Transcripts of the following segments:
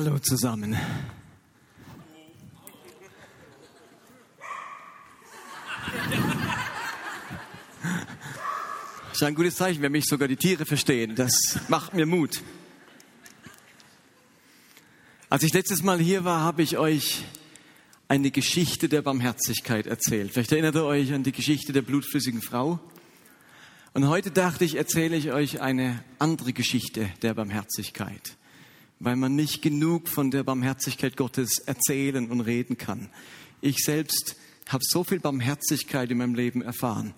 Hallo zusammen. Das ist ein gutes Zeichen, wenn mich sogar die Tiere verstehen. Das macht mir Mut. Als ich letztes Mal hier war, habe ich euch eine Geschichte der Barmherzigkeit erzählt. Vielleicht erinnert ihr euch an die Geschichte der blutflüssigen Frau. Und heute dachte ich, erzähle ich euch eine andere Geschichte der Barmherzigkeit, weil man nicht genug von der Barmherzigkeit Gottes erzählen und reden kann. Ich selbst habe so viel Barmherzigkeit in meinem Leben erfahren,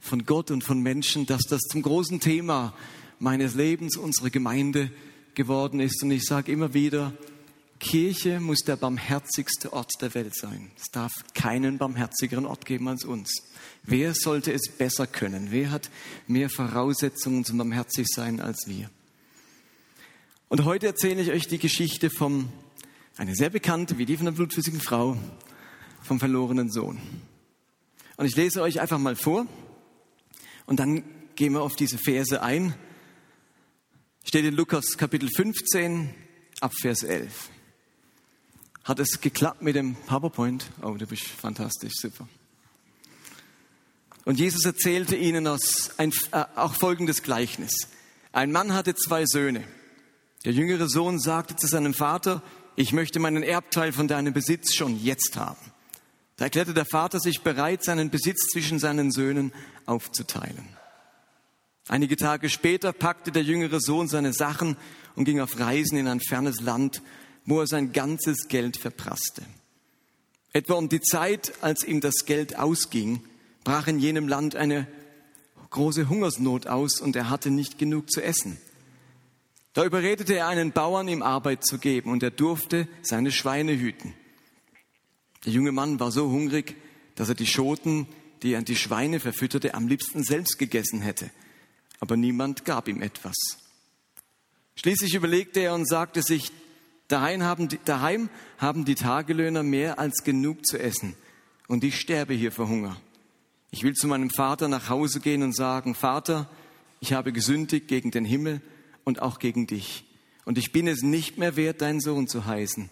von Gott und von Menschen, dass das zum großen Thema meines Lebens, unserer Gemeinde geworden ist. Und ich sage immer wieder, Kirche muss der barmherzigste Ort der Welt sein. Es darf keinen barmherzigeren Ort geben als uns. Wer sollte es besser können? Wer hat mehr Voraussetzungen zum barmherzig sein als wir? Und heute erzähle ich euch die Geschichte von eine sehr bekannte, wie die von der blutflüssigen Frau, vom verlorenen Sohn. Und ich lese euch einfach mal vor und dann gehen wir auf diese Verse ein. Steht in Lukas Kapitel 15 ab Vers 11. Hat es geklappt mit dem PowerPoint? Oh, du bist fantastisch, super. Und Jesus erzählte ihnen aus ein, äh, auch folgendes Gleichnis. Ein Mann hatte zwei Söhne. Der jüngere Sohn sagte zu seinem Vater, ich möchte meinen Erbteil von deinem Besitz schon jetzt haben. Da erklärte der Vater sich bereit, seinen Besitz zwischen seinen Söhnen aufzuteilen. Einige Tage später packte der jüngere Sohn seine Sachen und ging auf Reisen in ein fernes Land, wo er sein ganzes Geld verprasste. Etwa um die Zeit, als ihm das Geld ausging, brach in jenem Land eine große Hungersnot aus und er hatte nicht genug zu essen. Da überredete er einen Bauern, ihm Arbeit zu geben und er durfte seine Schweine hüten. Der junge Mann war so hungrig, dass er die Schoten, die er an die Schweine verfütterte, am liebsten selbst gegessen hätte. Aber niemand gab ihm etwas. Schließlich überlegte er und sagte sich, daheim haben die, daheim haben die Tagelöhner mehr als genug zu essen und ich sterbe hier vor Hunger. Ich will zu meinem Vater nach Hause gehen und sagen, Vater, ich habe gesündigt gegen den Himmel und auch gegen dich. Und ich bin es nicht mehr wert, dein Sohn zu heißen.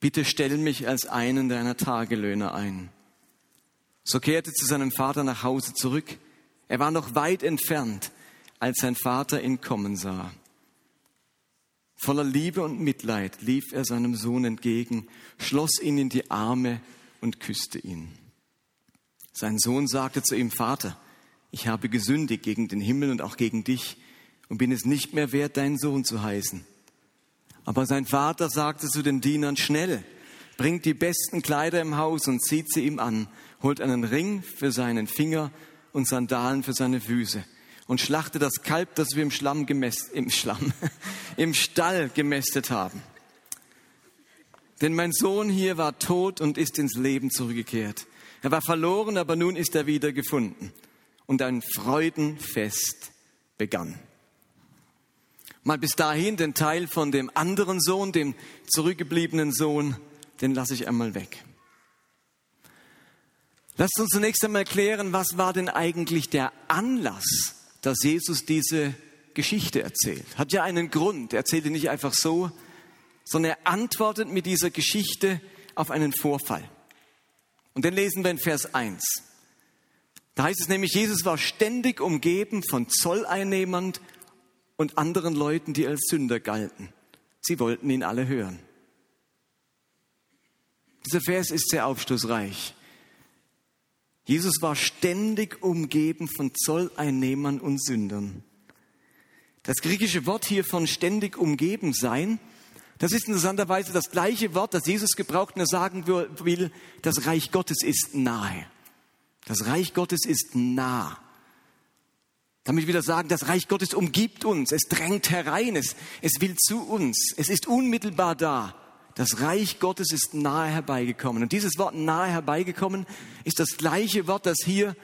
Bitte stell mich als einen deiner Tagelöhner ein. So kehrte zu seinem Vater nach Hause zurück. Er war noch weit entfernt, als sein Vater ihn kommen sah. Voller Liebe und Mitleid lief er seinem Sohn entgegen, schloss ihn in die Arme und küsste ihn. Sein Sohn sagte zu ihm, Vater, ich habe gesündigt gegen den Himmel und auch gegen dich und bin es nicht mehr wert, dein Sohn zu heißen. Aber sein Vater sagte zu den Dienern, schnell, bringt die besten Kleider im Haus und zieht sie ihm an, holt einen Ring für seinen Finger und Sandalen für seine Füße und schlachte das Kalb, das wir im Schlamm gemästet, im Schlamm, im Stall gemästet haben. Denn mein Sohn hier war tot und ist ins Leben zurückgekehrt. Er war verloren, aber nun ist er wieder gefunden. Und ein Freudenfest begann. Mal bis dahin den Teil von dem anderen Sohn, dem zurückgebliebenen Sohn, den lasse ich einmal weg. Lasst uns zunächst einmal klären, was war denn eigentlich der Anlass, dass Jesus diese Geschichte erzählt. Hat ja einen Grund. Er erzählt ihn nicht einfach so, sondern er antwortet mit dieser Geschichte auf einen Vorfall. Und den lesen wir in Vers 1. Da heißt es nämlich, Jesus war ständig umgeben von Zolleinnehmern und anderen Leuten, die als Sünder galten. Sie wollten ihn alle hören. Dieser Vers ist sehr aufschlussreich. Jesus war ständig umgeben von Zolleinnehmern und Sündern. Das griechische Wort hier von ständig umgeben sein das ist interessanterweise das gleiche Wort, das Jesus gebraucht, wenn er sagen will, das Reich Gottes ist nahe. Das Reich Gottes ist nah. Damit will er sagen, das Reich Gottes umgibt uns, es drängt herein, es, es will zu uns, es ist unmittelbar da. Das Reich Gottes ist nahe herbeigekommen. Und dieses Wort nahe herbeigekommen ist das gleiche Wort, das hier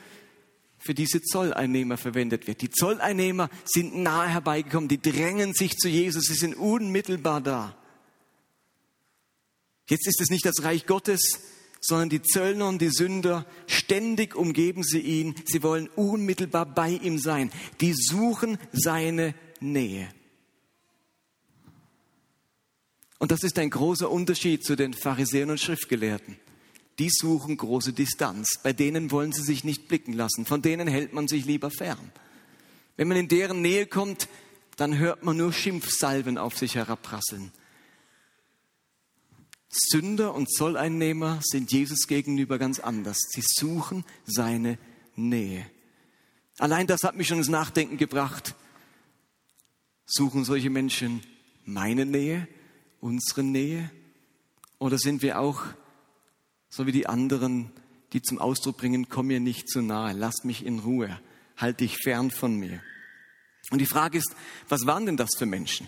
für diese Zolleinnehmer verwendet wird. Die Zolleinnehmer sind nahe herbeigekommen, die drängen sich zu Jesus, sie sind unmittelbar da. Jetzt ist es nicht das Reich Gottes, sondern die Zöllner und die Sünder, ständig umgeben sie ihn, sie wollen unmittelbar bei ihm sein, die suchen seine Nähe. Und das ist ein großer Unterschied zu den Pharisäern und Schriftgelehrten. Die suchen große Distanz. Bei denen wollen sie sich nicht blicken lassen. Von denen hält man sich lieber fern. Wenn man in deren Nähe kommt, dann hört man nur Schimpfsalven auf sich herabprasseln. Sünder und Zolleinnehmer sind Jesus gegenüber ganz anders. Sie suchen seine Nähe. Allein das hat mich schon ins Nachdenken gebracht. Suchen solche Menschen meine Nähe, unsere Nähe? Oder sind wir auch so wie die anderen, die zum Ausdruck bringen, komm mir nicht zu nahe, lass mich in Ruhe, halt dich fern von mir? Und die Frage ist, was waren denn das für Menschen?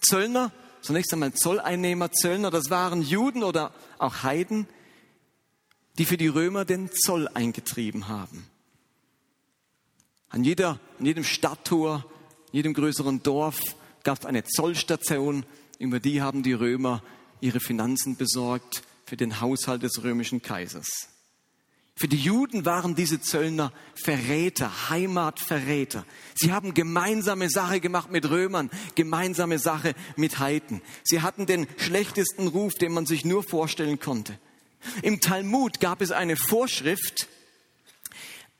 Zöllner, zunächst einmal Zolleinnehmer, Zöllner, das waren Juden oder auch Heiden, die für die Römer den Zoll eingetrieben haben. An, jeder, an jedem Stadttor, jedem größeren Dorf gab es eine Zollstation, über die haben die Römer ihre Finanzen besorgt für den Haushalt des römischen Kaisers. Für die Juden waren diese Zöllner Verräter, Heimatverräter. Sie haben gemeinsame Sache gemacht mit Römern, gemeinsame Sache mit Heiden. Sie hatten den schlechtesten Ruf, den man sich nur vorstellen konnte. Im Talmud gab es eine Vorschrift,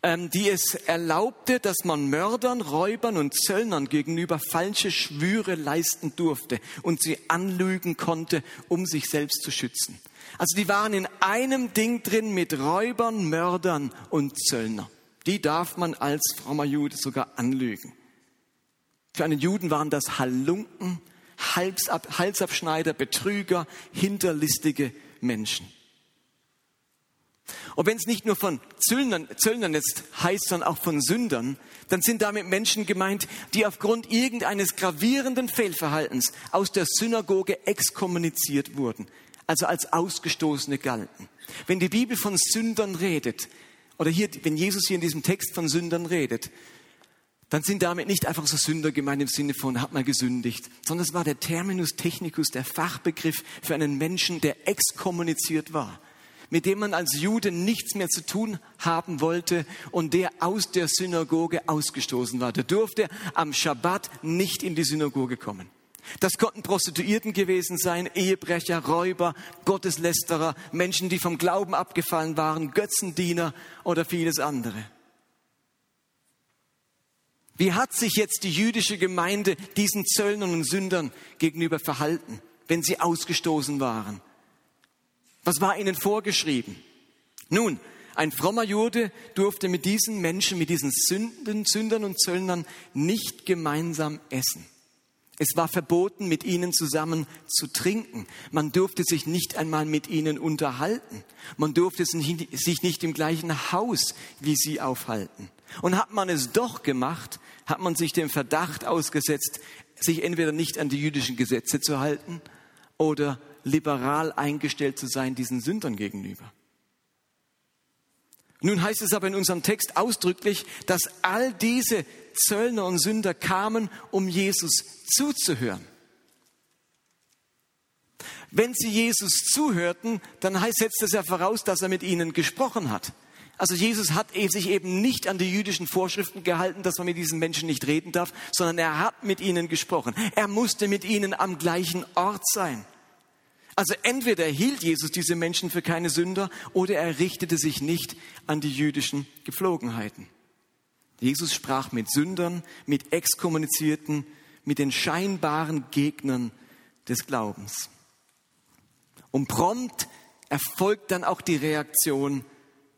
ähm, die es erlaubte, dass man Mördern, Räubern und Zöllnern gegenüber falsche Schwüre leisten durfte und sie anlügen konnte, um sich selbst zu schützen. Also die waren in einem Ding drin mit Räubern, Mördern und Zöllner. Die darf man als frommer Jude sogar anlügen. Für einen Juden waren das Halunken, Halsabschneider, Betrüger, hinterlistige Menschen. Und wenn es nicht nur von Zöllnern, Zöllnern jetzt heißt, sondern auch von Sündern, dann sind damit Menschen gemeint, die aufgrund irgendeines gravierenden Fehlverhaltens aus der Synagoge exkommuniziert wurden, also als Ausgestoßene galten. Wenn die Bibel von Sündern redet, oder hier, wenn Jesus hier in diesem Text von Sündern redet, dann sind damit nicht einfach so Sünder gemeint im Sinne von, hat mal gesündigt, sondern es war der Terminus technicus, der Fachbegriff für einen Menschen, der exkommuniziert war, mit dem man als Jude nichts mehr zu tun haben wollte und der aus der Synagoge ausgestoßen war. Der durfte am Schabbat nicht in die Synagoge kommen. Das konnten Prostituierten gewesen sein, Ehebrecher, Räuber, Gotteslästerer, Menschen, die vom Glauben abgefallen waren, Götzendiener oder vieles andere. Wie hat sich jetzt die jüdische Gemeinde diesen Zöllnern und Sündern gegenüber verhalten, wenn sie ausgestoßen waren? Was war ihnen vorgeschrieben? Nun, ein frommer Jude durfte mit diesen Menschen, mit diesen Sünden, Sündern und Zöllnern nicht gemeinsam essen. Es war verboten, mit ihnen zusammen zu trinken. Man durfte sich nicht einmal mit ihnen unterhalten. Man durfte sich nicht im gleichen Haus wie sie aufhalten. Und hat man es doch gemacht, hat man sich dem Verdacht ausgesetzt, sich entweder nicht an die jüdischen Gesetze zu halten oder liberal eingestellt zu sein diesen Sündern gegenüber. Nun heißt es aber in unserem Text ausdrücklich, dass all diese Zöllner und Sünder kamen, um Jesus zuzuhören. Wenn sie Jesus zuhörten, dann heißt, setzt es ja voraus, dass er mit ihnen gesprochen hat. Also Jesus hat e- sich eben nicht an die jüdischen Vorschriften gehalten, dass man mit diesen Menschen nicht reden darf, sondern er hat mit ihnen gesprochen. Er musste mit ihnen am gleichen Ort sein. Also entweder hielt Jesus diese Menschen für keine Sünder oder er richtete sich nicht an die jüdischen Gepflogenheiten. Jesus sprach mit Sündern, mit Exkommunizierten, mit den scheinbaren Gegnern des Glaubens. Und prompt erfolgt dann auch die Reaktion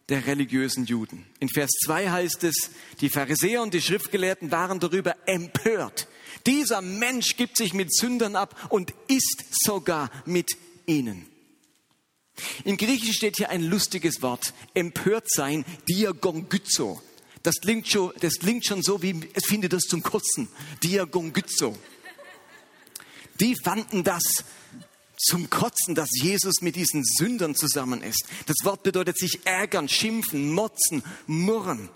der religiösen Juden. In Vers 2 heißt es, die Pharisäer und die Schriftgelehrten waren darüber empört. Dieser Mensch gibt sich mit Sündern ab und isst sogar mit ihnen. Im Griechischen steht hier ein lustiges Wort, empört sein, diagongyzo. Das klingt schon, das klingt schon so wie, es findet das zum Kotzen, diagongyzo. Die fanden das zum Kotzen, dass Jesus mit diesen Sündern zusammen ist. Das Wort bedeutet sich ärgern, schimpfen, motzen, murren.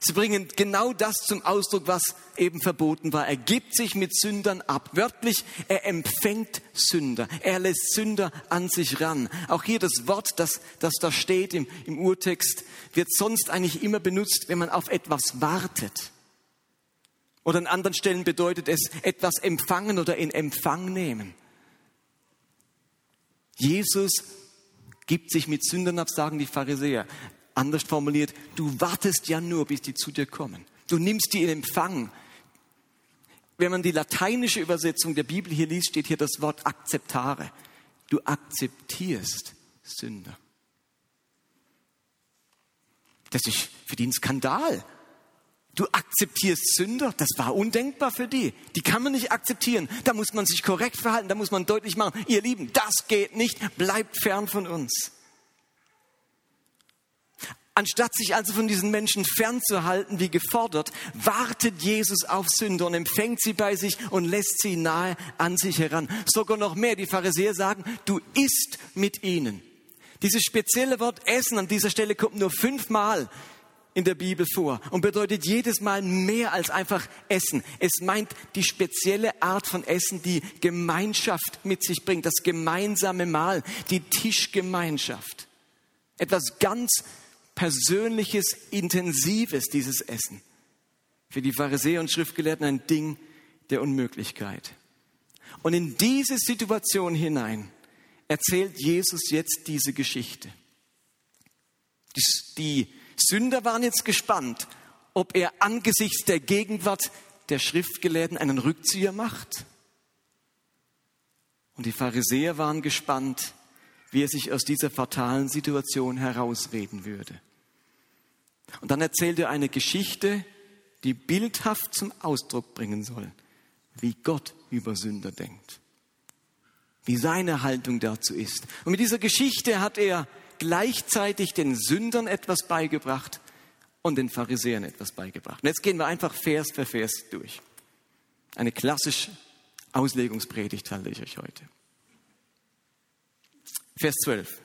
Sie bringen genau das zum Ausdruck, was eben verboten war. Er gibt sich mit Sündern ab. Wörtlich, er empfängt Sünder. Er lässt Sünder an sich ran. Auch hier das Wort, das, das da steht im, im Urtext, wird sonst eigentlich immer benutzt, wenn man auf etwas wartet. Oder an anderen Stellen bedeutet es etwas empfangen oder in Empfang nehmen. Jesus gibt sich mit Sündern ab, sagen die Pharisäer. Anders formuliert, du wartest ja nur, bis die zu dir kommen. Du nimmst die in Empfang. Wenn man die lateinische Übersetzung der Bibel hier liest, steht hier das Wort akzeptare. Du akzeptierst Sünder. Das ist für die ein Skandal. Du akzeptierst Sünder, das war undenkbar für die. Die kann man nicht akzeptieren. Da muss man sich korrekt verhalten, da muss man deutlich machen, ihr Lieben, das geht nicht, bleibt fern von uns. Anstatt sich also von diesen Menschen fernzuhalten, wie gefordert, wartet Jesus auf Sünder und empfängt sie bei sich und lässt sie nahe an sich heran. Sogar noch mehr, die Pharisäer sagen, du isst mit ihnen. Dieses spezielle Wort Essen an dieser Stelle kommt nur fünfmal in der Bibel vor und bedeutet jedes Mal mehr als einfach Essen. Es meint die spezielle Art von Essen, die Gemeinschaft mit sich bringt, das gemeinsame Mahl, die Tischgemeinschaft. Etwas ganz Persönliches, Intensives, dieses Essen. Für die Pharisäer und Schriftgelehrten ein Ding der Unmöglichkeit. Und in diese Situation hinein erzählt Jesus jetzt diese Geschichte. Die Sünder waren jetzt gespannt, ob er angesichts der Gegenwart der Schriftgelehrten einen Rückzieher macht. Und die Pharisäer waren gespannt, wie er sich aus dieser fatalen Situation herausreden würde. Und dann erzählt er eine Geschichte, die bildhaft zum Ausdruck bringen soll, wie Gott über Sünder denkt, wie seine Haltung dazu ist. Und mit dieser Geschichte hat er gleichzeitig den Sündern etwas beigebracht und den Pharisäern etwas beigebracht. Und jetzt gehen wir einfach Vers für Vers durch. Eine klassische Auslegungspredigt halte ich euch heute. Vers 12.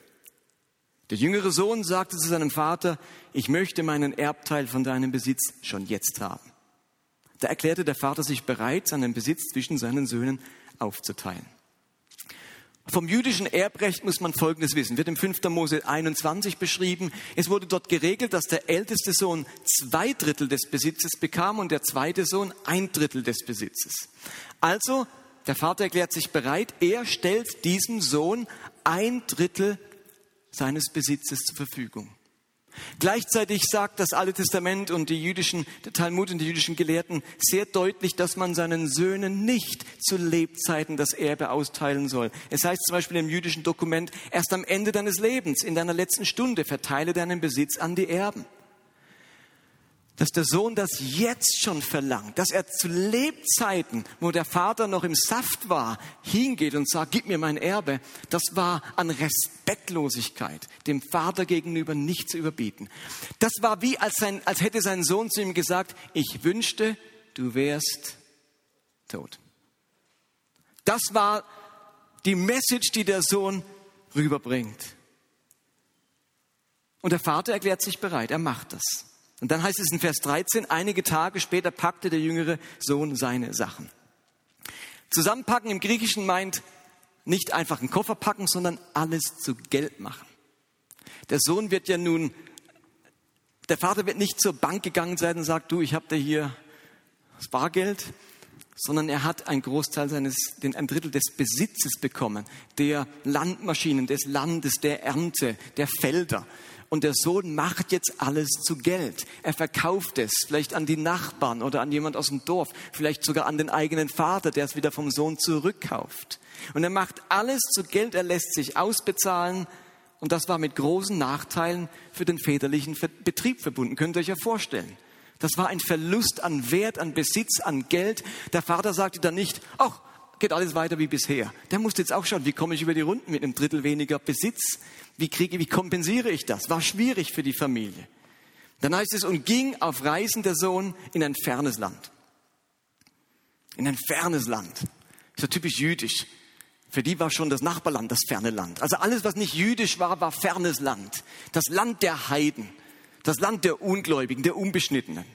Der jüngere Sohn sagte zu seinem Vater, ich möchte meinen Erbteil von deinem Besitz schon jetzt haben. Da erklärte der Vater sich bereit, seinen Besitz zwischen seinen Söhnen aufzuteilen. Vom jüdischen Erbrecht muss man Folgendes wissen. Wird im 5. Mose 21 beschrieben. Es wurde dort geregelt, dass der älteste Sohn zwei Drittel des Besitzes bekam und der zweite Sohn ein Drittel des Besitzes. Also, der Vater erklärt sich bereit, er stellt diesem Sohn ein Drittel seines Besitzes zur Verfügung. Gleichzeitig sagt das Alte Testament und die jüdischen, der Talmud und die jüdischen Gelehrten sehr deutlich, dass man seinen Söhnen nicht zu Lebzeiten das Erbe austeilen soll. Es heißt zum Beispiel im jüdischen Dokument, erst am Ende deines Lebens, in deiner letzten Stunde, verteile deinen Besitz an die Erben dass der Sohn das jetzt schon verlangt, dass er zu Lebzeiten, wo der Vater noch im Saft war, hingeht und sagt, gib mir mein Erbe, das war an Respektlosigkeit dem Vater gegenüber nicht zu überbieten. Das war wie, als, sein, als hätte sein Sohn zu ihm gesagt, ich wünschte, du wärst tot. Das war die Message, die der Sohn rüberbringt. Und der Vater erklärt sich bereit, er macht das. Und dann heißt es in Vers 13, einige Tage später packte der jüngere Sohn seine Sachen. Zusammenpacken im Griechischen meint nicht einfach einen Koffer packen, sondern alles zu Geld machen. Der Sohn wird ja nun, der Vater wird nicht zur Bank gegangen sein und sagt, du, ich habe da hier das Bargeld, sondern er hat einen Großteil seines, den, ein Drittel des Besitzes bekommen, der Landmaschinen, des Landes, der Ernte, der Felder. Und der Sohn macht jetzt alles zu Geld. Er verkauft es vielleicht an die Nachbarn oder an jemand aus dem Dorf, vielleicht sogar an den eigenen Vater, der es wieder vom Sohn zurückkauft. Und er macht alles zu Geld, er lässt sich ausbezahlen. Und das war mit großen Nachteilen für den väterlichen Betrieb verbunden. Könnt ihr euch ja vorstellen. Das war ein Verlust an Wert, an Besitz, an Geld. Der Vater sagte dann nicht, ach, geht alles weiter wie bisher. Der musste jetzt auch schauen, wie komme ich über die Runden mit einem Drittel weniger Besitz? Wie kriege, wie kompensiere ich das? War schwierig für die Familie. Dann heißt es, und ging auf Reisen der Sohn in ein fernes Land. In ein fernes Land. So typisch jüdisch. Für die war schon das Nachbarland das ferne Land. Also alles, was nicht jüdisch war, war fernes Land. Das Land der Heiden. Das Land der Ungläubigen, der Unbeschnittenen.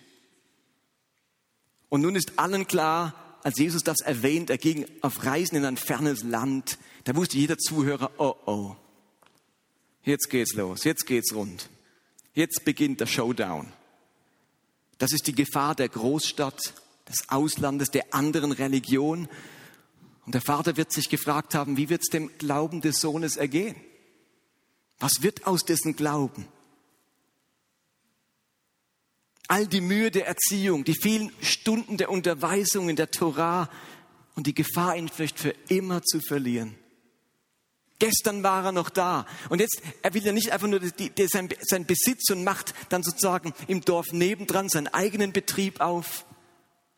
Und nun ist allen klar, als Jesus das erwähnt, er ging auf Reisen in ein fernes Land, da wusste jeder Zuhörer, oh oh, Jetzt geht's los, jetzt geht's rund. Jetzt beginnt der Showdown. Das ist die Gefahr der Großstadt, des Auslandes, der anderen Religion, Und der Vater wird sich gefragt haben, wie wird es dem Glauben des Sohnes ergehen? Was wird aus dessen Glauben? All die Mühe der Erziehung, die vielen Stunden der Unterweisung in der Torah und die Gefahr, ihn vielleicht für immer zu verlieren. Gestern war er noch da. Und jetzt, er will ja nicht einfach nur die, die, sein, sein Besitz und macht dann sozusagen im Dorf nebendran seinen eigenen Betrieb auf.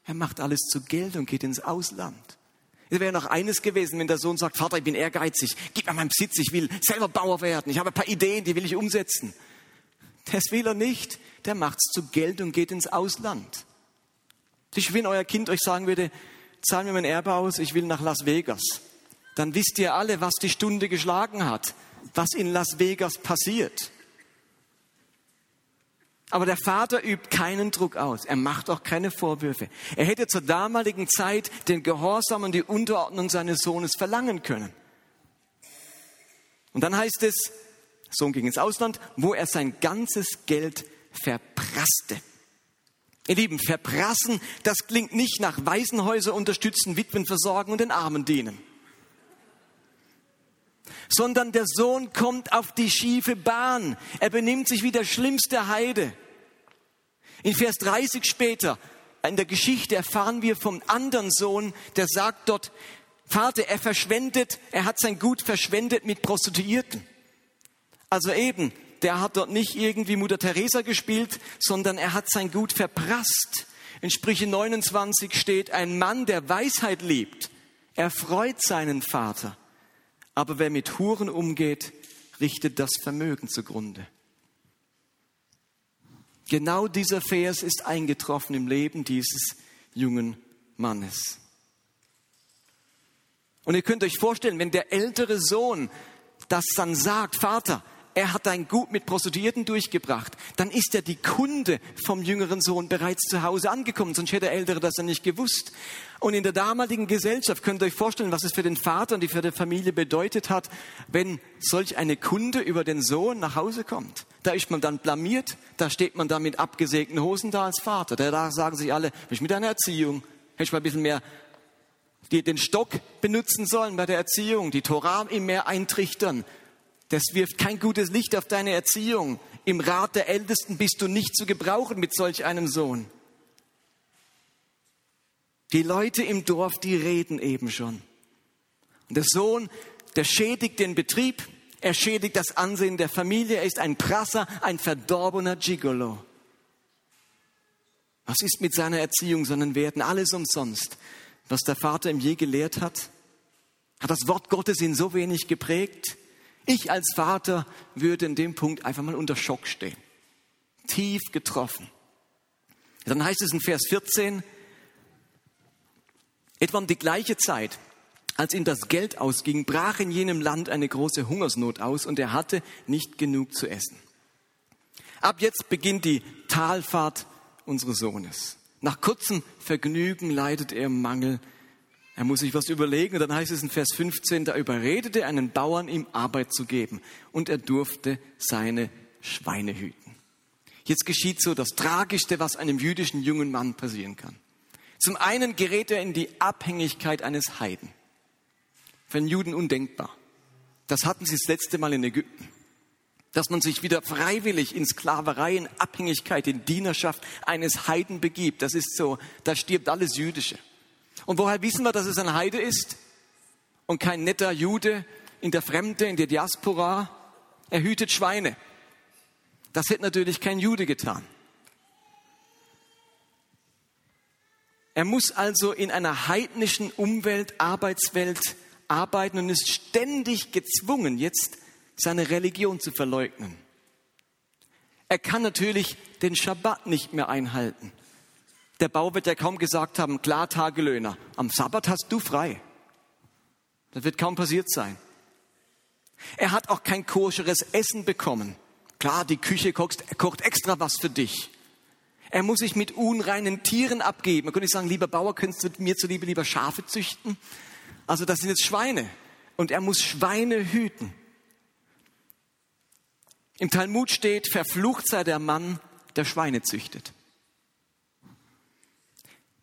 Er macht alles zu Geld und geht ins Ausland. Es wäre noch eines gewesen, wenn der Sohn sagt, Vater, ich bin ehrgeizig, gib mir meinen Besitz, ich will selber Bauer werden, ich habe ein paar Ideen, die will ich umsetzen. Das will er nicht, der macht's zu Geld und geht ins Ausland. Ich, wenn euer Kind euch sagen würde, zahl mir mein Erbe aus, ich will nach Las Vegas, dann wisst ihr alle, was die Stunde geschlagen hat, was in Las Vegas passiert. Aber der Vater übt keinen Druck aus. Er macht auch keine Vorwürfe. Er hätte zur damaligen Zeit den Gehorsam und die Unterordnung seines Sohnes verlangen können. Und dann heißt es, Sohn ging ins Ausland, wo er sein ganzes Geld verprasste. Ihr Lieben, verprassen, das klingt nicht nach Waisenhäuser unterstützen, Witwen versorgen und den Armen dienen. Sondern der Sohn kommt auf die schiefe Bahn. Er benimmt sich wie der schlimmste Heide. In Vers 30 später, in der Geschichte erfahren wir vom anderen Sohn, der sagt dort, Vater, er verschwendet, er hat sein Gut verschwendet mit Prostituierten. Also eben, der hat dort nicht irgendwie Mutter Teresa gespielt, sondern er hat sein Gut verprasst. In Sprüche 29 steht, ein Mann, der Weisheit liebt, erfreut seinen Vater. Aber wer mit Huren umgeht, richtet das Vermögen zugrunde. Genau dieser Vers ist eingetroffen im Leben dieses jungen Mannes. Und ihr könnt euch vorstellen, wenn der ältere Sohn das dann sagt, Vater, er hat dein Gut mit Prostituierten durchgebracht, dann ist er die Kunde vom jüngeren Sohn bereits zu Hause angekommen, sonst hätte der Ältere das ja nicht gewusst. Und in der damaligen Gesellschaft könnt ihr euch vorstellen, was es für den Vater und die für die Familie bedeutet hat, wenn solch eine Kunde über den Sohn nach Hause kommt. Da ist man dann blamiert, da steht man dann mit abgesägten Hosen da als Vater. Da sagen sich alle, ich mit deiner Erziehung, hätte ich mal ein bisschen mehr den Stock benutzen sollen bei der Erziehung, die Torah ihm mehr eintrichtern, das wirft kein gutes Licht auf deine Erziehung. Im Rat der Ältesten bist du nicht zu gebrauchen mit solch einem Sohn. Die Leute im Dorf, die reden eben schon. Und der Sohn, der schädigt den Betrieb, er schädigt das Ansehen der Familie, er ist ein Prasser, ein verdorbener Gigolo. Was ist mit seiner Erziehung, sondern werden alles umsonst, was der Vater ihm je gelehrt hat? Hat das Wort Gottes ihn so wenig geprägt? Ich als Vater würde in dem Punkt einfach mal unter Schock stehen. Tief getroffen. Dann heißt es in Vers 14, etwa um die gleiche Zeit, als ihm das Geld ausging, brach in jenem Land eine große Hungersnot aus und er hatte nicht genug zu essen. Ab jetzt beginnt die Talfahrt unseres Sohnes. Nach kurzem Vergnügen leidet er Mangel er muss sich was überlegen. Und dann heißt es in Vers 15, da überredete einen Bauern, ihm Arbeit zu geben. Und er durfte seine Schweine hüten. Jetzt geschieht so das Tragischste, was einem jüdischen jungen Mann passieren kann. Zum einen gerät er in die Abhängigkeit eines Heiden. Für einen Juden undenkbar. Das hatten sie das letzte Mal in Ägypten. Dass man sich wieder freiwillig in Sklaverei, in Abhängigkeit, in Dienerschaft eines Heiden begibt. Das ist so, da stirbt alles Jüdische. Und woher wissen wir, dass es ein Heide ist und kein netter Jude in der Fremde, in der Diaspora? Er hütet Schweine. Das hätte natürlich kein Jude getan. Er muss also in einer heidnischen Umwelt, Arbeitswelt arbeiten und ist ständig gezwungen, jetzt seine Religion zu verleugnen. Er kann natürlich den Schabbat nicht mehr einhalten. Der Bauer wird ja kaum gesagt haben, klar, Tagelöhner, am Sabbat hast du frei. Das wird kaum passiert sein. Er hat auch kein koscheres Essen bekommen. Klar, die Küche kocht, kocht extra was für dich. Er muss sich mit unreinen Tieren abgeben. Man könnte sagen, lieber Bauer, könntest du mir zuliebe lieber Schafe züchten? Also das sind jetzt Schweine. Und er muss Schweine hüten. Im Talmud steht, verflucht sei der Mann, der Schweine züchtet.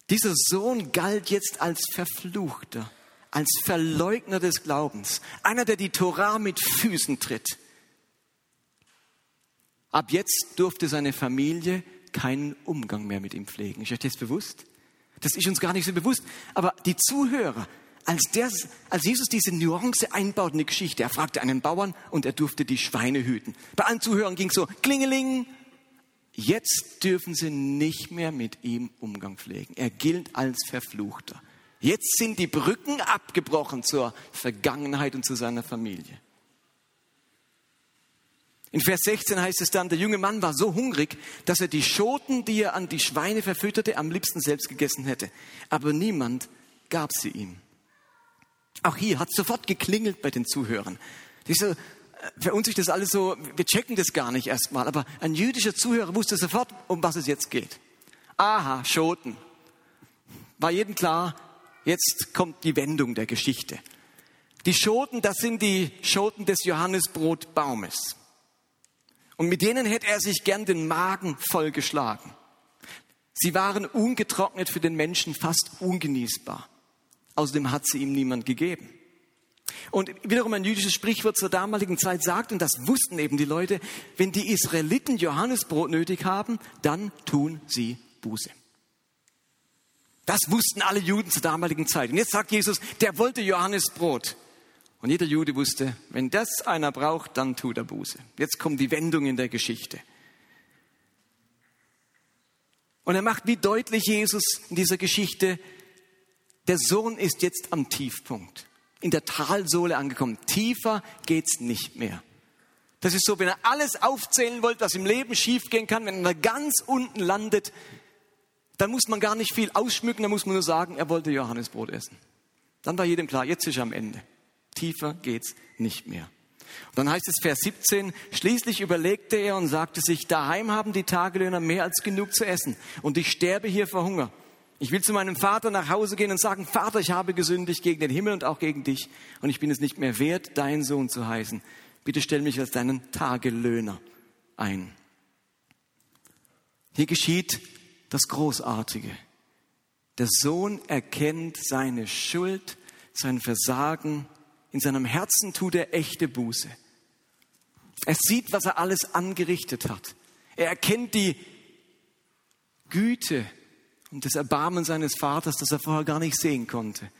Dieser Sohn galt jetzt als Verfluchter, als Verleugner des Glaubens, einer, der die Torah mit Füßen tritt. Ab jetzt durfte seine Familie keinen Umgang mehr mit ihm pflegen. Ist euch das bewusst? Das ist uns gar nicht so bewusst. Aber die Zuhörer, als, der, als Jesus diese Nuance einbaut in die Geschichte, er fragte einen Bauern und er durfte die Schweine hüten. Bei allen Zuhörern ging es so, klingeling. Jetzt dürfen sie nicht mehr mit ihm Umgang pflegen. Er gilt als Verfluchter. Jetzt sind die Brücken abgebrochen zur Vergangenheit und zu seiner Familie. In Vers 16 heißt es dann, der junge Mann war so hungrig, dass er die Schoten, die er an die Schweine verfütterte, am liebsten selbst gegessen hätte. Aber niemand gab sie ihm. Auch hier hat sofort geklingelt bei den Zuhörern. Diese, für uns ist das alles so, wir checken das gar nicht erstmal, aber ein jüdischer Zuhörer wusste sofort, um was es jetzt geht. Aha, Schoten. War jedem klar, jetzt kommt die Wendung der Geschichte. Die Schoten, das sind die Schoten des Johannesbrotbaumes. Und mit denen hätte er sich gern den Magen vollgeschlagen. Sie waren ungetrocknet für den Menschen fast ungenießbar. Außerdem hat sie ihm niemand gegeben. Und wiederum ein jüdisches Sprichwort zur damaligen Zeit sagt, und das wussten eben die Leute, wenn die Israeliten Johannesbrot nötig haben, dann tun sie Buße. Das wussten alle Juden zur damaligen Zeit. Und jetzt sagt Jesus, der wollte Johannesbrot. Und jeder Jude wusste, wenn das einer braucht, dann tut er Buße. Jetzt kommt die Wendung in der Geschichte. Und er macht wie deutlich Jesus in dieser Geschichte, der Sohn ist jetzt am Tiefpunkt, in der Talsohle angekommen. Tiefer geht's nicht mehr. Das ist so, wenn er alles aufzählen wollte, was im Leben schiefgehen kann, wenn er ganz unten landet, dann muss man gar nicht viel ausschmücken, dann muss man nur sagen, er wollte Johannesbrot essen. Dann war jedem klar, jetzt ist er am Ende. Tiefer geht's nicht mehr. Und dann heißt es Vers 17, schließlich überlegte er und sagte sich, daheim haben die Tagelöhner mehr als genug zu essen und ich sterbe hier vor Hunger. Ich will zu meinem Vater nach Hause gehen und sagen, Vater, ich habe gesündigt gegen den Himmel und auch gegen dich und ich bin es nicht mehr wert, dein Sohn zu heißen. Bitte stell mich als deinen Tagelöhner ein. Hier geschieht das Großartige. Der Sohn erkennt seine Schuld, sein Versagen in seinem Herzen tut er echte Buße. Er sieht, was er alles angerichtet hat. Er erkennt die Güte und das Erbarmen seines Vaters, das er vorher gar nicht sehen konnte.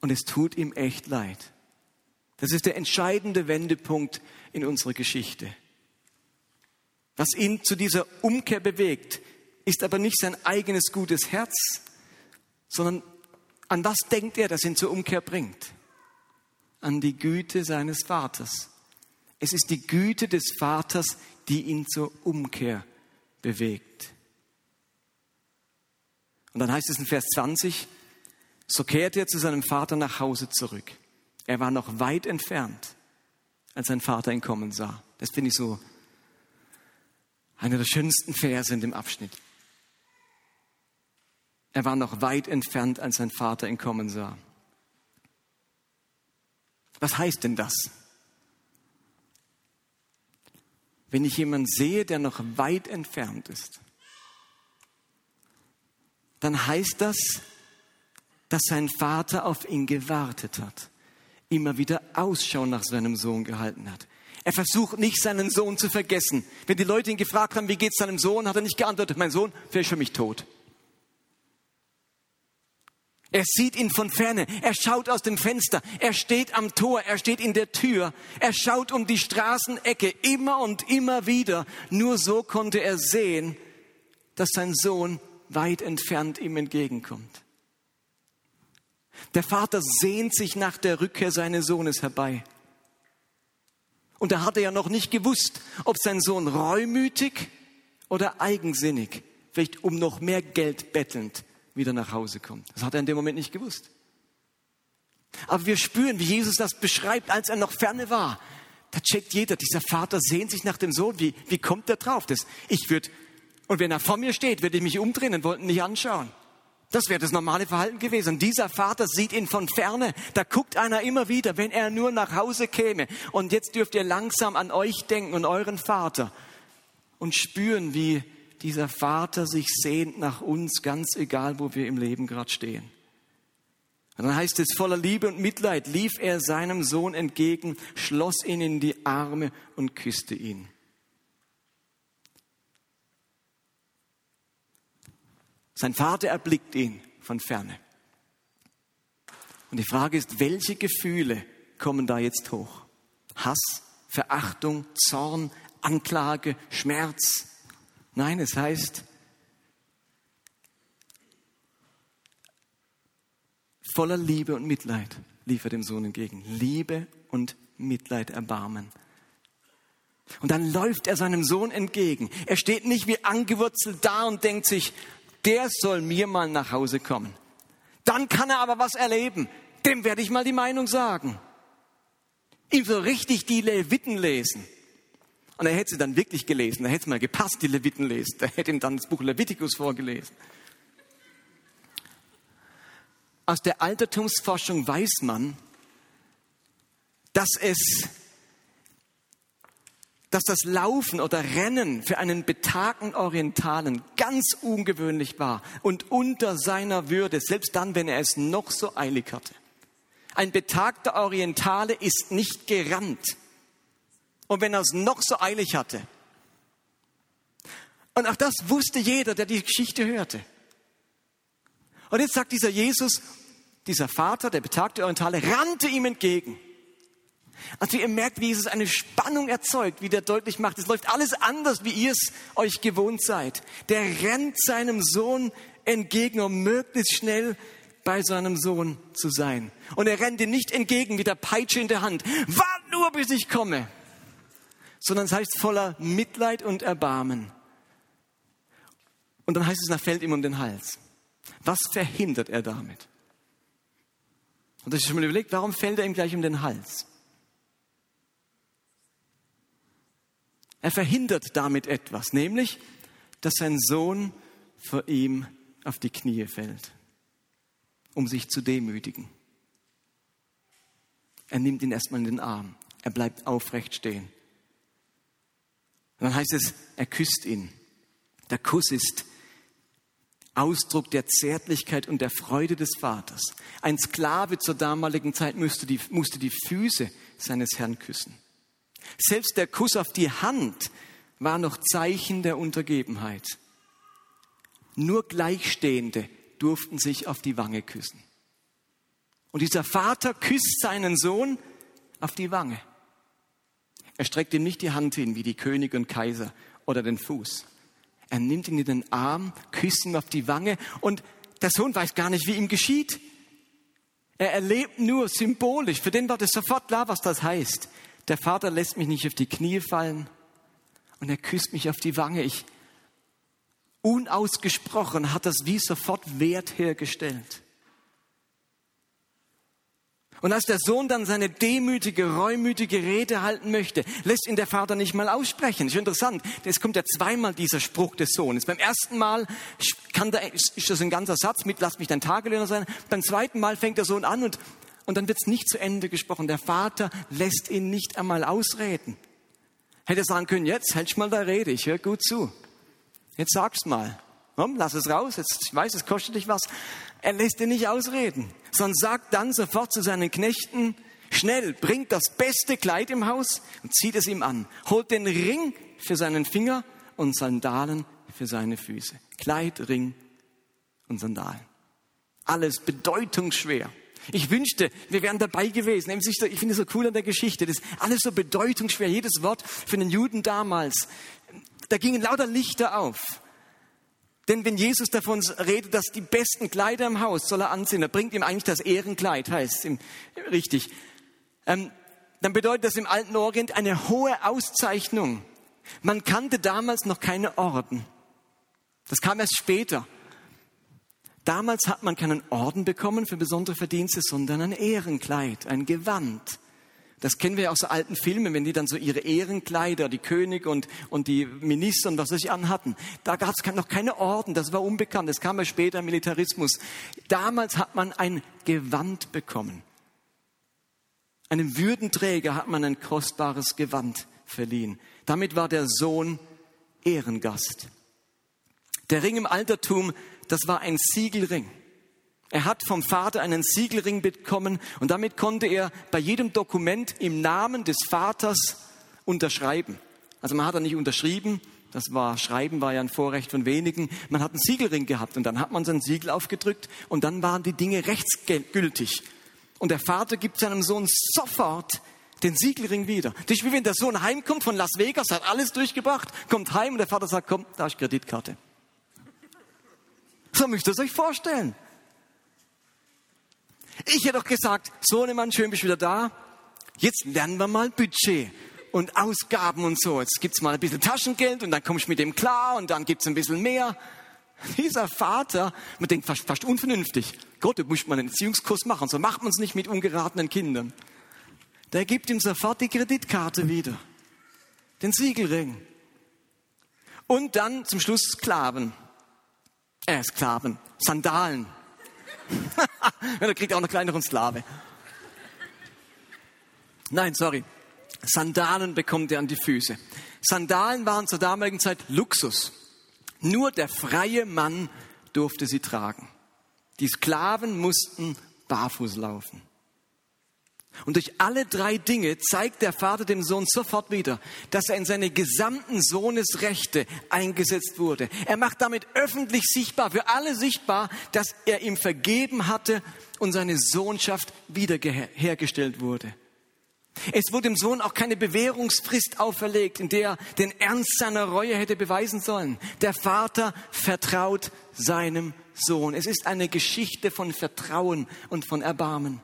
Und es tut ihm echt leid. Das ist der entscheidende Wendepunkt in unserer Geschichte. Was ihn zu dieser Umkehr bewegt, ist aber nicht sein eigenes gutes Herz, sondern an was denkt er, das ihn zur Umkehr bringt? an die Güte seines Vaters. Es ist die Güte des Vaters, die ihn zur Umkehr bewegt. Und dann heißt es in Vers 20, so kehrte er zu seinem Vater nach Hause zurück. Er war noch weit entfernt, als sein Vater ihn kommen sah. Das finde ich so einer der schönsten Verse in dem Abschnitt. Er war noch weit entfernt, als sein Vater ihn kommen sah. Was heißt denn das? Wenn ich jemanden sehe, der noch weit entfernt ist, dann heißt das, dass sein Vater auf ihn gewartet hat, immer wieder Ausschau nach seinem Sohn gehalten hat. Er versucht nicht, seinen Sohn zu vergessen. Wenn die Leute ihn gefragt haben, wie geht's seinem Sohn, hat er nicht geantwortet, mein Sohn, vielleicht für mich tot. Er sieht ihn von ferne. Er schaut aus dem Fenster. Er steht am Tor. Er steht in der Tür. Er schaut um die Straßenecke immer und immer wieder. Nur so konnte er sehen, dass sein Sohn weit entfernt ihm entgegenkommt. Der Vater sehnt sich nach der Rückkehr seines Sohnes herbei. Und da hat er ja noch nicht gewusst, ob sein Sohn reumütig oder eigensinnig, vielleicht um noch mehr Geld bettelnd, wieder nach Hause kommt. Das hat er in dem Moment nicht gewusst. Aber wir spüren, wie Jesus das beschreibt, als er noch ferne war. Da checkt jeder, dieser Vater sehnt sich nach dem Sohn. Wie, wie kommt er drauf? Das, ich würde, und wenn er vor mir steht, würde ich mich umdrehen und wollten nicht anschauen. Das wäre das normale Verhalten gewesen. Und dieser Vater sieht ihn von ferne. Da guckt einer immer wieder, wenn er nur nach Hause käme. Und jetzt dürft ihr langsam an euch denken und euren Vater und spüren, wie dieser Vater sich sehnt nach uns, ganz egal, wo wir im Leben gerade stehen. Und dann heißt es, voller Liebe und Mitleid lief er seinem Sohn entgegen, schloss ihn in die Arme und küsste ihn. Sein Vater erblickt ihn von ferne. Und die Frage ist, welche Gefühle kommen da jetzt hoch? Hass, Verachtung, Zorn, Anklage, Schmerz? Nein, es heißt, voller Liebe und Mitleid lief er dem Sohn entgegen. Liebe und Mitleid, Erbarmen. Und dann läuft er seinem Sohn entgegen. Er steht nicht wie angewurzelt da und denkt sich, der soll mir mal nach Hause kommen. Dann kann er aber was erleben. Dem werde ich mal die Meinung sagen. Ihm so richtig die Leviten lesen. Und er hätte sie dann wirklich gelesen. Da hätte es mal gepasst, die Leviten lesen. Da hätte ihm dann das Buch Levitikus vorgelesen. Aus der Altertumsforschung weiß man, dass es dass das Laufen oder Rennen für einen betagten Orientalen ganz ungewöhnlich war und unter seiner Würde, selbst dann, wenn er es noch so eilig hatte. Ein betagter Orientale ist nicht gerannt. Und wenn er es noch so eilig hatte. Und auch das wusste jeder, der die Geschichte hörte. Und jetzt sagt dieser Jesus, dieser Vater, der betagte Orientale, rannte ihm entgegen. Also ihr merkt, wie Jesus eine Spannung erzeugt, wie der deutlich macht, es läuft alles anders, wie ihr es euch gewohnt seid. Der rennt seinem Sohn entgegen, um möglichst schnell bei seinem Sohn zu sein. Und er rennt ihm nicht entgegen mit der Peitsche in der Hand. Wart nur, bis ich komme. Sondern es heißt voller Mitleid und Erbarmen. Und dann heißt es, er fällt ihm um den Hals. Was verhindert er damit? Und ist schon mal überlegt, warum fällt er ihm gleich um den Hals? Er verhindert damit etwas, nämlich, dass sein Sohn vor ihm auf die Knie fällt, um sich zu demütigen. Er nimmt ihn erstmal in den Arm. Er bleibt aufrecht stehen. Und dann heißt es, er küsst ihn. Der Kuss ist Ausdruck der Zärtlichkeit und der Freude des Vaters. Ein Sklave zur damaligen Zeit musste die, musste die Füße seines Herrn küssen. Selbst der Kuss auf die Hand war noch Zeichen der Untergebenheit. Nur Gleichstehende durften sich auf die Wange küssen. Und dieser Vater küsst seinen Sohn auf die Wange. Er streckt ihm nicht die Hand hin wie die Könige und Kaiser oder den Fuß. Er nimmt ihn in den Arm, küsst ihn auf die Wange und der Sohn weiß gar nicht, wie ihm geschieht. Er erlebt nur symbolisch. Für den war das sofort klar, was das heißt. Der Vater lässt mich nicht auf die Knie fallen und er küsst mich auf die Wange. Ich, unausgesprochen hat das wie sofort Wert hergestellt. Und als der Sohn dann seine demütige, reumütige Rede halten möchte, lässt ihn der Vater nicht mal aussprechen. Ist interessant. Es kommt ja zweimal dieser Spruch des Sohnes. Beim ersten Mal kann der, ist das ein ganzer Satz mit, lass mich dein Tagelöhner sein. Beim zweiten Mal fängt der Sohn an und und dann wird es nicht zu Ende gesprochen. Der Vater lässt ihn nicht einmal ausreden. Hätte sagen können, jetzt hältst mal da Rede, ich höre gut zu. Jetzt sag's mal. Komm, lass es raus, jetzt, ich weiß, es kostet dich was. Er lässt ihn nicht ausreden, sondern sagt dann sofort zu seinen Knechten, schnell, bringt das beste Kleid im Haus und zieht es ihm an. Holt den Ring für seinen Finger und Sandalen für seine Füße. Kleid, Ring und Sandalen. Alles bedeutungsschwer. Ich wünschte, wir wären dabei gewesen. Ich finde es so cool an der Geschichte. Das ist alles so bedeutungsschwer. Jedes Wort für den Juden damals. Da gingen lauter Lichter auf. Denn wenn Jesus davon redet, dass die besten Kleider im Haus soll er anziehen, er bringt ihm eigentlich das Ehrenkleid, heißt es richtig. Ähm, dann bedeutet das im alten Orient eine hohe Auszeichnung. Man kannte damals noch keine Orden. Das kam erst später. Damals hat man keinen Orden bekommen für besondere Verdienste, sondern ein Ehrenkleid, ein Gewand. Das kennen wir ja aus alten Filmen, wenn die dann so ihre Ehrenkleider, die Könige und, und die Minister und was sich anhatten. Da gab es noch keine Orden, das war unbekannt, das kam ja später im Militarismus. Damals hat man ein Gewand bekommen. Einem Würdenträger hat man ein kostbares Gewand verliehen. Damit war der Sohn Ehrengast. Der Ring im Altertum das war ein Siegelring. Er hat vom Vater einen Siegelring bekommen und damit konnte er bei jedem Dokument im Namen des Vaters unterschreiben. Also man hat da nicht unterschrieben, das war, Schreiben war ja ein Vorrecht von wenigen. Man hat einen Siegelring gehabt und dann hat man sein Siegel aufgedrückt und dann waren die Dinge rechtsgültig. Und der Vater gibt seinem Sohn sofort den Siegelring wieder. Das ist wie wenn der Sohn heimkommt von Las Vegas, hat alles durchgebracht, kommt heim und der Vater sagt, komm, da ist Kreditkarte. So müsst ihr es euch vorstellen. Ich hätte doch gesagt, Sohnemann, schön bist du wieder da. Jetzt lernen wir mal Budget und Ausgaben und so. Jetzt gibt's mal ein bisschen Taschengeld und dann komme ich mit dem klar und dann gibt's ein bisschen mehr. Dieser Vater, man denkt fast, fast unvernünftig. Gott, du musst mal einen Erziehungskurs machen. So macht man es nicht mit ungeratenen Kindern. Der gibt ihm sofort die Kreditkarte wieder. Den Siegelring. Und dann zum Schluss Sklaven. Äh, Sklaven. Sandalen. da kriegt er auch noch kleineren Sklave. Nein, sorry. Sandalen bekommt er an die Füße. Sandalen waren zur damaligen Zeit Luxus. Nur der freie Mann durfte sie tragen. Die Sklaven mussten barfuß laufen. Und durch alle drei Dinge zeigt der Vater dem Sohn sofort wieder, dass er in seine gesamten Sohnesrechte eingesetzt wurde. Er macht damit öffentlich sichtbar, für alle sichtbar, dass er ihm vergeben hatte und seine Sohnschaft wiederhergestellt wurde. Es wurde dem Sohn auch keine Bewährungsfrist auferlegt, in der er den Ernst seiner Reue hätte beweisen sollen. Der Vater vertraut seinem Sohn. Es ist eine Geschichte von Vertrauen und von Erbarmen.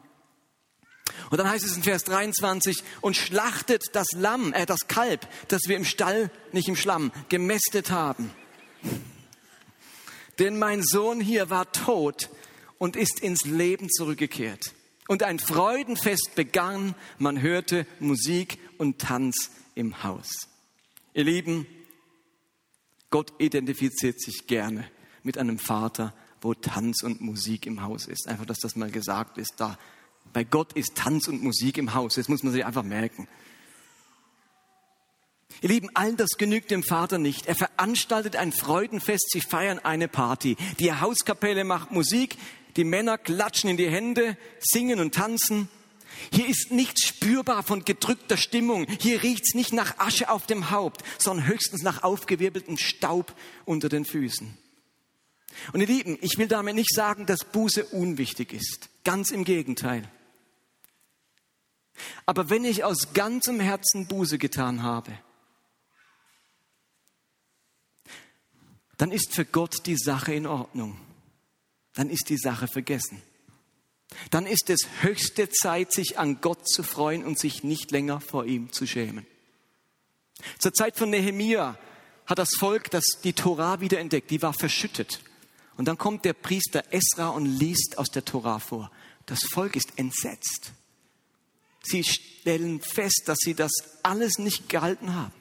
Und dann heißt es in Vers 23, und schlachtet das Lamm, äh, das Kalb, das wir im Stall, nicht im Schlamm, gemästet haben. Denn mein Sohn hier war tot und ist ins Leben zurückgekehrt. Und ein Freudenfest begann, man hörte Musik und Tanz im Haus. Ihr Lieben, Gott identifiziert sich gerne mit einem Vater, wo Tanz und Musik im Haus ist. Einfach, dass das mal gesagt ist, da bei Gott ist Tanz und Musik im Haus. Das muss man sich einfach merken. Ihr Lieben, all das genügt dem Vater nicht. Er veranstaltet ein Freudenfest, sie feiern eine Party. Die Hauskapelle macht Musik, die Männer klatschen in die Hände, singen und tanzen. Hier ist nichts spürbar von gedrückter Stimmung. Hier riecht's nicht nach Asche auf dem Haupt, sondern höchstens nach aufgewirbeltem Staub unter den Füßen. Und ihr Lieben, ich will damit nicht sagen, dass Buße unwichtig ist. Ganz im Gegenteil. Aber wenn ich aus ganzem Herzen Buße getan habe, dann ist für Gott die Sache in Ordnung dann ist die Sache vergessen. Dann ist es höchste Zeit, sich an Gott zu freuen und sich nicht länger vor ihm zu schämen. Zur Zeit von Nehemia hat das Volk das, die Torah wieder entdeckt, die war verschüttet. Und dann kommt der Priester Esra und liest aus der Torah vor. Das Volk ist entsetzt. Sie stellen fest, dass sie das alles nicht gehalten haben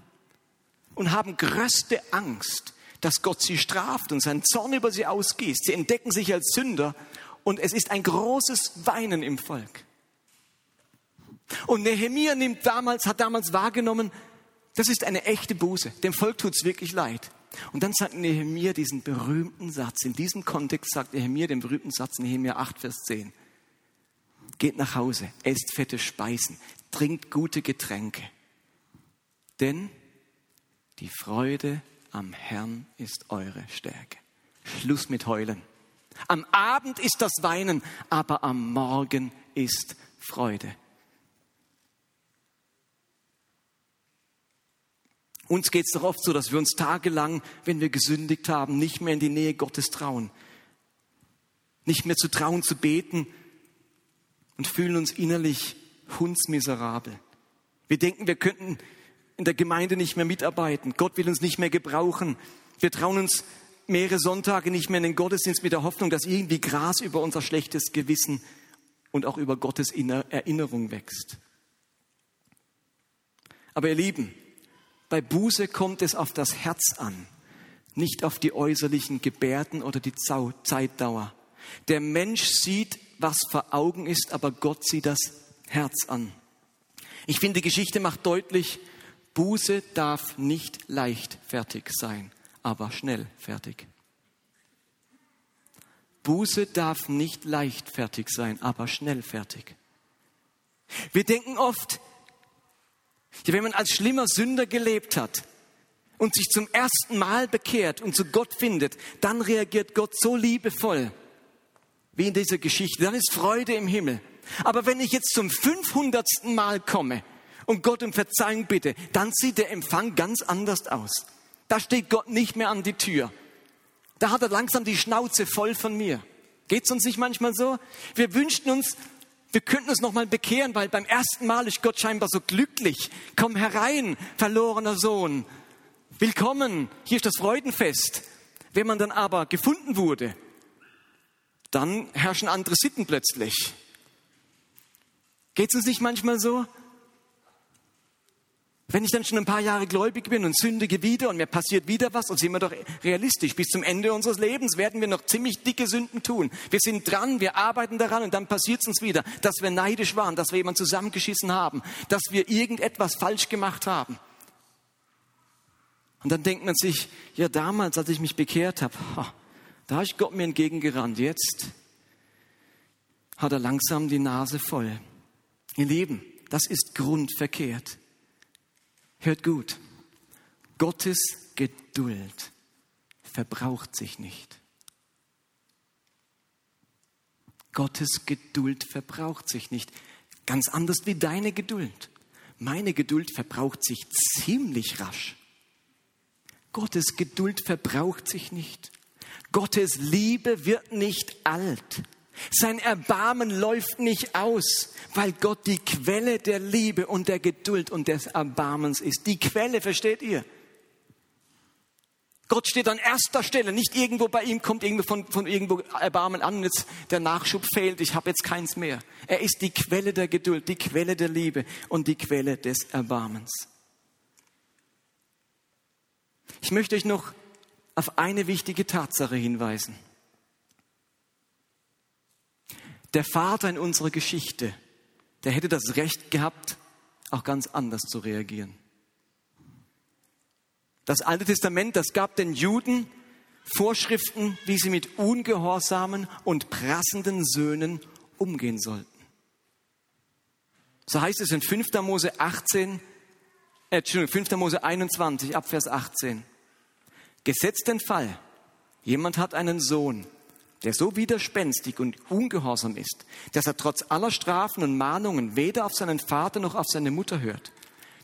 und haben größte Angst, dass Gott sie straft und seinen Zorn über sie ausgießt. Sie entdecken sich als Sünder und es ist ein großes Weinen im Volk. Und Nehemia nimmt damals, hat damals wahrgenommen, das ist eine echte Buße. Dem Volk tut's wirklich leid. Und dann sagt Nehemia diesen berühmten Satz. In diesem Kontext sagt Nehemia den berühmten Satz, Nehemia 8, Vers 10. Geht nach Hause, esst fette Speisen, trinkt gute Getränke. Denn die Freude am Herrn ist eure Stärke. Schluss mit Heulen. Am Abend ist das Weinen, aber am Morgen ist Freude. Uns geht es doch oft so, dass wir uns tagelang, wenn wir gesündigt haben, nicht mehr in die Nähe Gottes trauen. Nicht mehr zu trauen, zu beten und fühlen uns innerlich hundsmiserabel. Wir denken, wir könnten in der Gemeinde nicht mehr mitarbeiten. Gott will uns nicht mehr gebrauchen. Wir trauen uns mehrere Sonntage nicht mehr in den Gottesdienst mit der Hoffnung, dass irgendwie Gras über unser schlechtes Gewissen und auch über Gottes Erinnerung wächst. Aber ihr Lieben, bei Buße kommt es auf das Herz an, nicht auf die äußerlichen Gebärden oder die Zeitdauer. Der Mensch sieht, was vor Augen ist, aber Gott sieht das Herz an. Ich finde, die Geschichte macht deutlich, Buße darf nicht leichtfertig sein, aber schnell fertig. Buße darf nicht leichtfertig sein, aber schnellfertig. Wir denken oft, wenn man als schlimmer Sünder gelebt hat und sich zum ersten Mal bekehrt und zu Gott findet, dann reagiert Gott so liebevoll wie in dieser Geschichte. Dann ist Freude im Himmel. Aber wenn ich jetzt zum 500. Mal komme und Gott um Verzeihung bitte, dann sieht der Empfang ganz anders aus. Da steht Gott nicht mehr an die Tür. Da hat er langsam die Schnauze voll von mir. Geht's uns nicht manchmal so? Wir wünschten uns, wir könnten uns noch mal bekehren, weil beim ersten Mal ist Gott scheinbar so glücklich. Komm herein, verlorener Sohn. Willkommen, hier ist das Freudenfest. Wenn man dann aber gefunden wurde, dann herrschen andere Sitten plötzlich. Geht's uns nicht manchmal so? Wenn ich dann schon ein paar Jahre gläubig bin und sündige wieder und mir passiert wieder was, und sind wir doch realistisch, bis zum Ende unseres Lebens werden wir noch ziemlich dicke Sünden tun. Wir sind dran, wir arbeiten daran und dann passiert es uns wieder, dass wir neidisch waren, dass wir jemanden zusammengeschissen haben, dass wir irgendetwas falsch gemacht haben. Und dann denkt man sich, ja damals, als ich mich bekehrt habe, da ist Gott mir entgegengerannt. Jetzt hat er langsam die Nase voll. Ihr Lieben, das ist grundverkehrt. Hört gut. Gottes Geduld verbraucht sich nicht. Gottes Geduld verbraucht sich nicht. Ganz anders wie deine Geduld. Meine Geduld verbraucht sich ziemlich rasch. Gottes Geduld verbraucht sich nicht. Gottes Liebe wird nicht alt. Sein Erbarmen läuft nicht aus, weil Gott die Quelle der Liebe und der Geduld und des Erbarmens ist. Die Quelle, versteht ihr? Gott steht an erster Stelle, nicht irgendwo bei ihm kommt irgendwo von, von irgendwo Erbarmen an und jetzt der Nachschub fehlt, ich habe jetzt keins mehr. Er ist die Quelle der Geduld, die Quelle der Liebe und die Quelle des Erbarmens. Ich möchte euch noch auf eine wichtige Tatsache hinweisen. Der Vater in unserer Geschichte, der hätte das Recht gehabt, auch ganz anders zu reagieren. Das Alte Testament, das gab den Juden Vorschriften, wie sie mit ungehorsamen und prassenden Söhnen umgehen sollten. So heißt es in 5. Mose 18, äh, Entschuldigung, 5. Mose 21, Abvers 18. Gesetzt den Fall, jemand hat einen Sohn, der so widerspenstig und ungehorsam ist, dass er trotz aller Strafen und Mahnungen weder auf seinen Vater noch auf seine Mutter hört,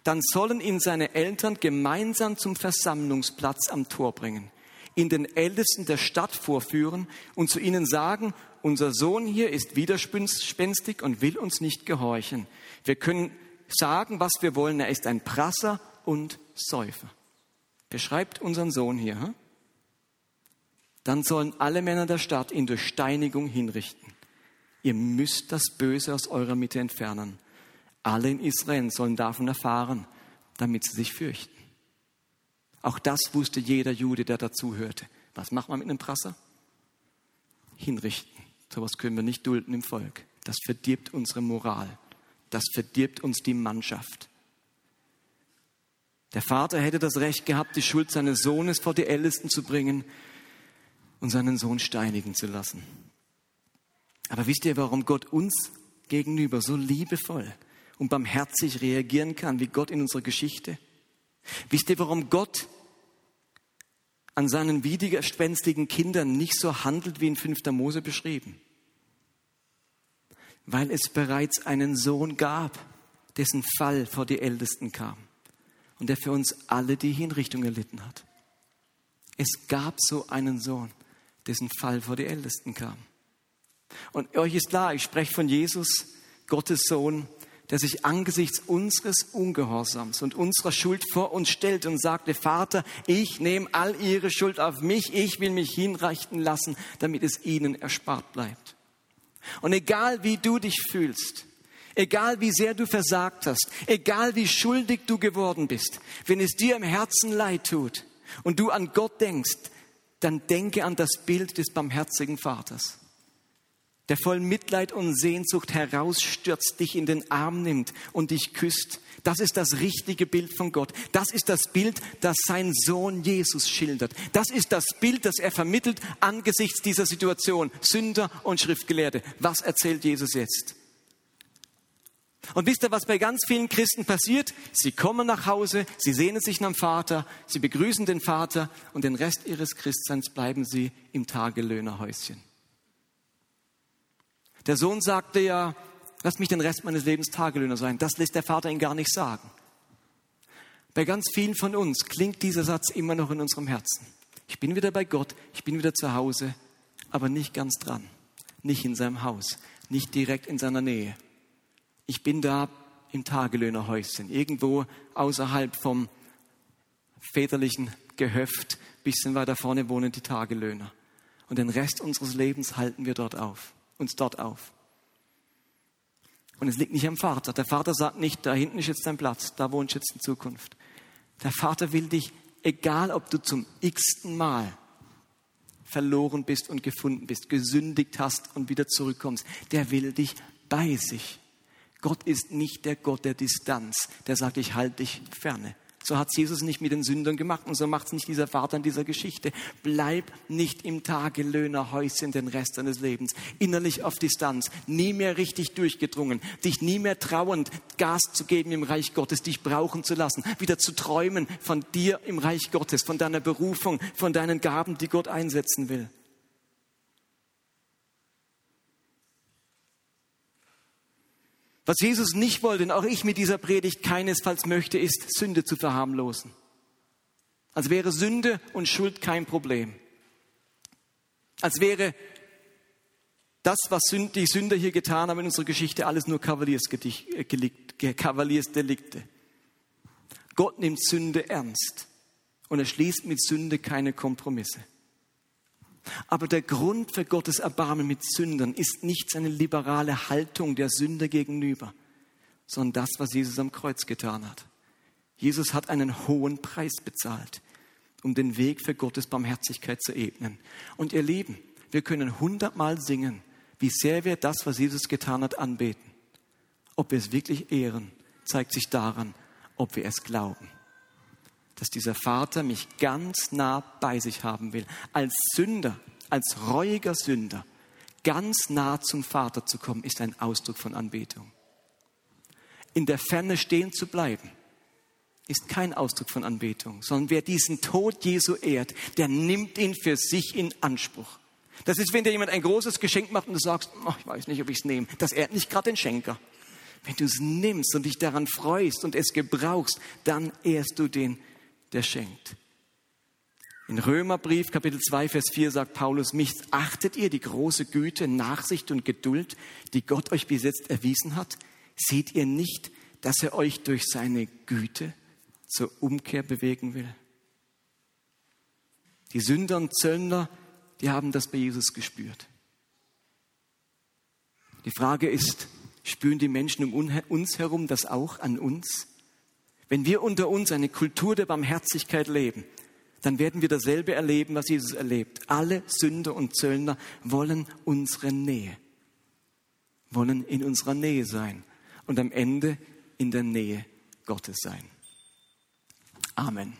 dann sollen ihn seine Eltern gemeinsam zum Versammlungsplatz am Tor bringen, ihn den Ältesten der Stadt vorführen und zu ihnen sagen, unser Sohn hier ist widerspenstig und will uns nicht gehorchen. Wir können sagen, was wir wollen, er ist ein Prasser und Säufer. Beschreibt unseren Sohn hier. Hm? dann sollen alle Männer der Stadt ihn durch Steinigung hinrichten. Ihr müsst das Böse aus eurer Mitte entfernen. Alle in Israel sollen davon erfahren, damit sie sich fürchten. Auch das wusste jeder Jude, der dazuhörte. Was macht man mit einem Prasser? Hinrichten. Sowas können wir nicht dulden im Volk. Das verdirbt unsere Moral. Das verdirbt uns die Mannschaft. Der Vater hätte das Recht gehabt, die Schuld seines Sohnes vor die Ältesten zu bringen und seinen Sohn steinigen zu lassen. Aber wisst ihr, warum Gott uns gegenüber so liebevoll und barmherzig reagieren kann, wie Gott in unserer Geschichte? Wisst ihr, warum Gott an seinen widerspänstigen Kindern nicht so handelt, wie in 5. Mose beschrieben? Weil es bereits einen Sohn gab, dessen Fall vor die Ältesten kam und der für uns alle die Hinrichtung erlitten hat. Es gab so einen Sohn dessen Fall vor die Ältesten kam. Und euch ist klar, ich spreche von Jesus, Gottes Sohn, der sich angesichts unseres Ungehorsams und unserer Schuld vor uns stellt und sagte, Vater, ich nehme all ihre Schuld auf mich, ich will mich hinreichen lassen, damit es ihnen erspart bleibt. Und egal wie du dich fühlst, egal wie sehr du versagt hast, egal wie schuldig du geworden bist, wenn es dir im Herzen leid tut und du an Gott denkst, dann denke an das Bild des barmherzigen Vaters, der voll Mitleid und Sehnsucht herausstürzt, dich in den Arm nimmt und dich küsst. Das ist das richtige Bild von Gott. Das ist das Bild, das sein Sohn Jesus schildert. Das ist das Bild, das er vermittelt angesichts dieser Situation. Sünder und Schriftgelehrte. Was erzählt Jesus jetzt? Und wisst ihr, was bei ganz vielen Christen passiert? Sie kommen nach Hause, sie sehnen sich nach dem Vater, sie begrüßen den Vater und den Rest ihres Christseins bleiben sie im Tagelöhnerhäuschen. Der Sohn sagte ja, lass mich den Rest meines Lebens Tagelöhner sein. Das lässt der Vater ihn gar nicht sagen. Bei ganz vielen von uns klingt dieser Satz immer noch in unserem Herzen. Ich bin wieder bei Gott, ich bin wieder zu Hause, aber nicht ganz dran, nicht in seinem Haus, nicht direkt in seiner Nähe. Ich bin da im Tagelöhnerhäuschen, irgendwo außerhalb vom väterlichen Gehöft, bisschen weiter vorne wohnen die Tagelöhner. Und den Rest unseres Lebens halten wir dort auf, uns dort auf. Und es liegt nicht am Vater. Der Vater sagt nicht, da hinten ist jetzt dein Platz, da wohnst jetzt in Zukunft. Der Vater will dich, egal ob du zum x-ten Mal verloren bist und gefunden bist, gesündigt hast und wieder zurückkommst, der will dich bei sich. Gott ist nicht der Gott der Distanz, der sagt, ich halte dich ferne. So hat Jesus nicht mit den Sündern gemacht und so macht es nicht dieser Vater in dieser Geschichte. Bleib nicht im Tagelöhnerhäuschen den Rest deines Lebens. Innerlich auf Distanz, nie mehr richtig durchgedrungen, dich nie mehr trauend Gas zu geben im Reich Gottes, dich brauchen zu lassen, wieder zu träumen von dir im Reich Gottes, von deiner Berufung, von deinen Gaben, die Gott einsetzen will. Was Jesus nicht wollte und auch ich mit dieser Predigt keinesfalls möchte, ist Sünde zu verharmlosen. Als wäre Sünde und Schuld kein Problem. Als wäre das, was die Sünder hier getan haben in unserer Geschichte, alles nur äh, Kavaliersdelikte. Gott nimmt Sünde ernst und er schließt mit Sünde keine Kompromisse. Aber der Grund für Gottes Erbarmen mit Sündern ist nicht seine liberale Haltung der Sünde gegenüber, sondern das, was Jesus am Kreuz getan hat. Jesus hat einen hohen Preis bezahlt, um den Weg für Gottes Barmherzigkeit zu ebnen. Und ihr Lieben, wir können hundertmal singen, wie sehr wir das, was Jesus getan hat, anbeten. Ob wir es wirklich ehren, zeigt sich daran, ob wir es glauben dass dieser Vater mich ganz nah bei sich haben will. Als Sünder, als reuiger Sünder, ganz nah zum Vater zu kommen, ist ein Ausdruck von Anbetung. In der Ferne stehen zu bleiben, ist kein Ausdruck von Anbetung, sondern wer diesen Tod Jesu ehrt, der nimmt ihn für sich in Anspruch. Das ist, wenn dir jemand ein großes Geschenk macht und du sagst, oh, ich weiß nicht, ob ich es nehme. Das ehrt nicht gerade den Schenker. Wenn du es nimmst und dich daran freust und es gebrauchst, dann ehrst du den der schenkt. In Römerbrief Kapitel 2 Vers 4 sagt Paulus, mich achtet ihr die große Güte, Nachsicht und Geduld, die Gott euch bis jetzt erwiesen hat? Seht ihr nicht, dass er euch durch seine Güte zur Umkehr bewegen will? Die Sünder und Zöllner, die haben das bei Jesus gespürt. Die Frage ist, spüren die Menschen um uns herum das auch an uns? Wenn wir unter uns eine Kultur der Barmherzigkeit leben, dann werden wir dasselbe erleben, was Jesus erlebt. Alle Sünder und Zöllner wollen unsere Nähe, wollen in unserer Nähe sein und am Ende in der Nähe Gottes sein. Amen.